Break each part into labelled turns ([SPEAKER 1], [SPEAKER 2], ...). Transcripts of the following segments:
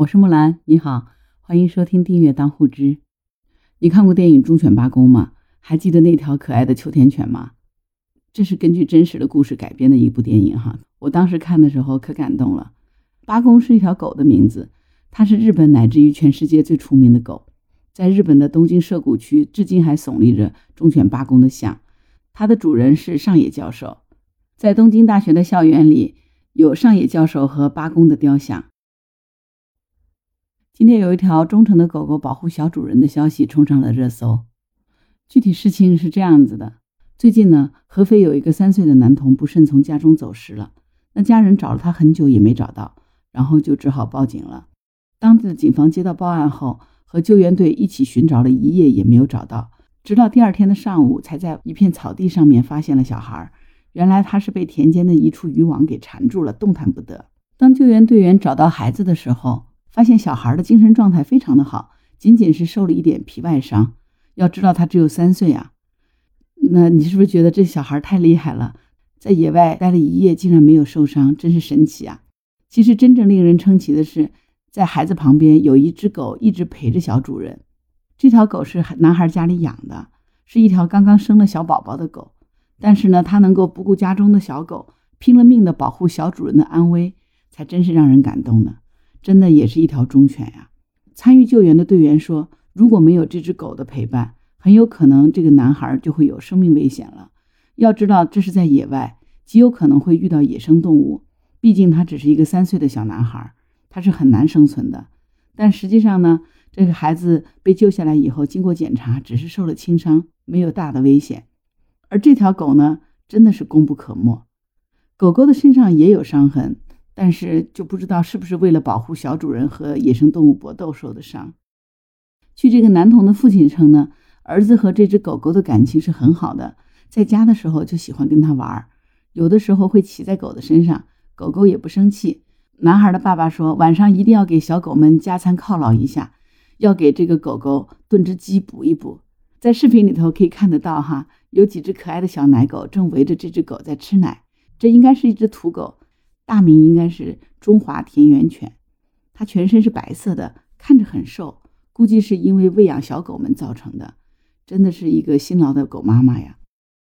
[SPEAKER 1] 我是木兰，你好，欢迎收听订阅当户知。你看过电影《忠犬八公》吗？还记得那条可爱的秋田犬吗？这是根据真实的故事改编的一部电影哈。我当时看的时候可感动了。八公是一条狗的名字，它是日本乃至于全世界最出名的狗。在日本的东京涉谷区，至今还耸立着忠犬八公的像。它的主人是上野教授，在东京大学的校园里有上野教授和八公的雕像。今天有一条忠诚的狗狗保护小主人的消息冲上了热搜。具体事情是这样子的：最近呢，合肥有一个三岁的男童不慎从家中走失了，那家人找了他很久也没找到，然后就只好报警了。当地的警方接到报案后，和救援队一起寻找了一夜也没有找到，直到第二天的上午，才在一片草地上面发现了小孩。原来他是被田间的一处渔网给缠住了，动弹不得。当救援队员找到孩子的时候，发现小孩的精神状态非常的好，仅仅是受了一点皮外伤。要知道他只有三岁啊，那你是不是觉得这小孩太厉害了？在野外待了一夜，竟然没有受伤，真是神奇啊！其实真正令人称奇的是，在孩子旁边有一只狗一直陪着小主人。这条狗是男孩家里养的，是一条刚刚生了小宝宝的狗。但是呢，它能够不顾家中的小狗，拼了命的保护小主人的安危，才真是让人感动呢。真的也是一条忠犬呀！参与救援的队员说，如果没有这只狗的陪伴，很有可能这个男孩就会有生命危险了。要知道，这是在野外，极有可能会遇到野生动物。毕竟他只是一个三岁的小男孩，他是很难生存的。但实际上呢，这个孩子被救下来以后，经过检查，只是受了轻伤，没有大的危险。而这条狗呢，真的是功不可没。狗狗的身上也有伤痕。但是就不知道是不是为了保护小主人和野生动物搏斗受的伤。据这个男童的父亲称呢，儿子和这只狗狗的感情是很好的，在家的时候就喜欢跟它玩，有的时候会骑在狗的身上，狗狗也不生气。男孩的爸爸说，晚上一定要给小狗们加餐犒劳一下，要给这个狗狗炖只鸡补一补。在视频里头可以看得到哈，有几只可爱的小奶狗正围着这只狗在吃奶，这应该是一只土狗。大名应该是中华田园犬，它全身是白色的，看着很瘦，估计是因为喂养小狗们造成的。真的是一个辛劳的狗妈妈呀！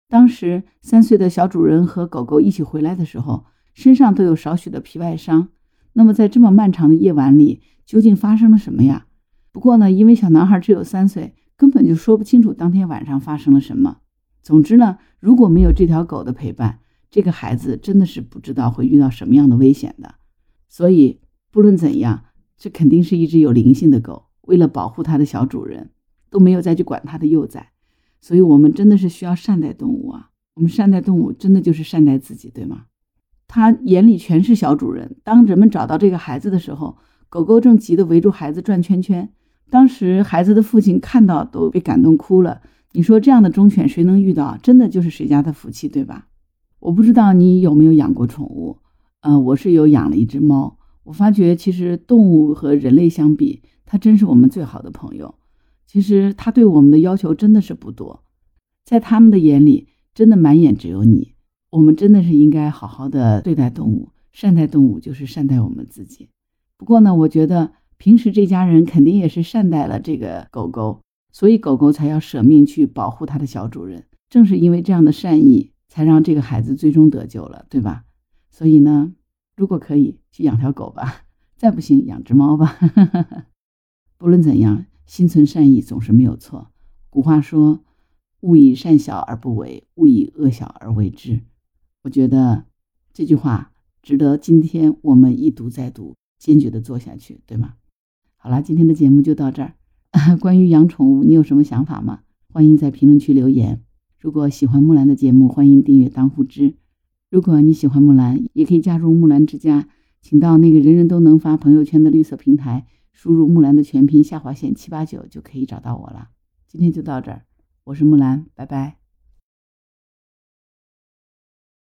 [SPEAKER 1] 当时三岁的小主人和狗狗一起回来的时候，身上都有少许的皮外伤。那么在这么漫长的夜晚里，究竟发生了什么呀？不过呢，因为小男孩只有三岁，根本就说不清楚当天晚上发生了什么。总之呢，如果没有这条狗的陪伴，这个孩子真的是不知道会遇到什么样的危险的，所以不论怎样，这肯定是一只有灵性的狗。为了保护它的小主人，都没有再去管它的幼崽。所以，我们真的是需要善待动物啊！我们善待动物，真的就是善待自己，对吗？它眼里全是小主人。当人们找到这个孩子的时候，狗狗正急得围住孩子转圈圈。当时孩子的父亲看到都被感动哭了。你说这样的忠犬谁能遇到？真的就是谁家的福气，对吧？我不知道你有没有养过宠物，呃，我是有养了一只猫。我发觉其实动物和人类相比，它真是我们最好的朋友。其实它对我们的要求真的是不多，在他们的眼里，真的满眼只有你。我们真的是应该好好的对待动物，善待动物就是善待我们自己。不过呢，我觉得平时这家人肯定也是善待了这个狗狗，所以狗狗才要舍命去保护它的小主人。正是因为这样的善意。才让这个孩子最终得救了，对吧？所以呢，如果可以去养条狗吧，再不行养只猫吧。不论怎样，心存善意总是没有错。古话说：“勿以善小而不为，勿以恶小而为之。”我觉得这句话值得今天我们一读再读，坚决的做下去，对吗？好了，今天的节目就到这儿。关于养宠物，你有什么想法吗？欢迎在评论区留言。如果喜欢木兰的节目，欢迎订阅当户知。如果你喜欢木兰，也可以加入木兰之家，请到那个人人都能发朋友圈的绿色平台，输入木兰的全拼下划线七八九就可以找到我了。今天就到这儿，我是木兰，拜拜。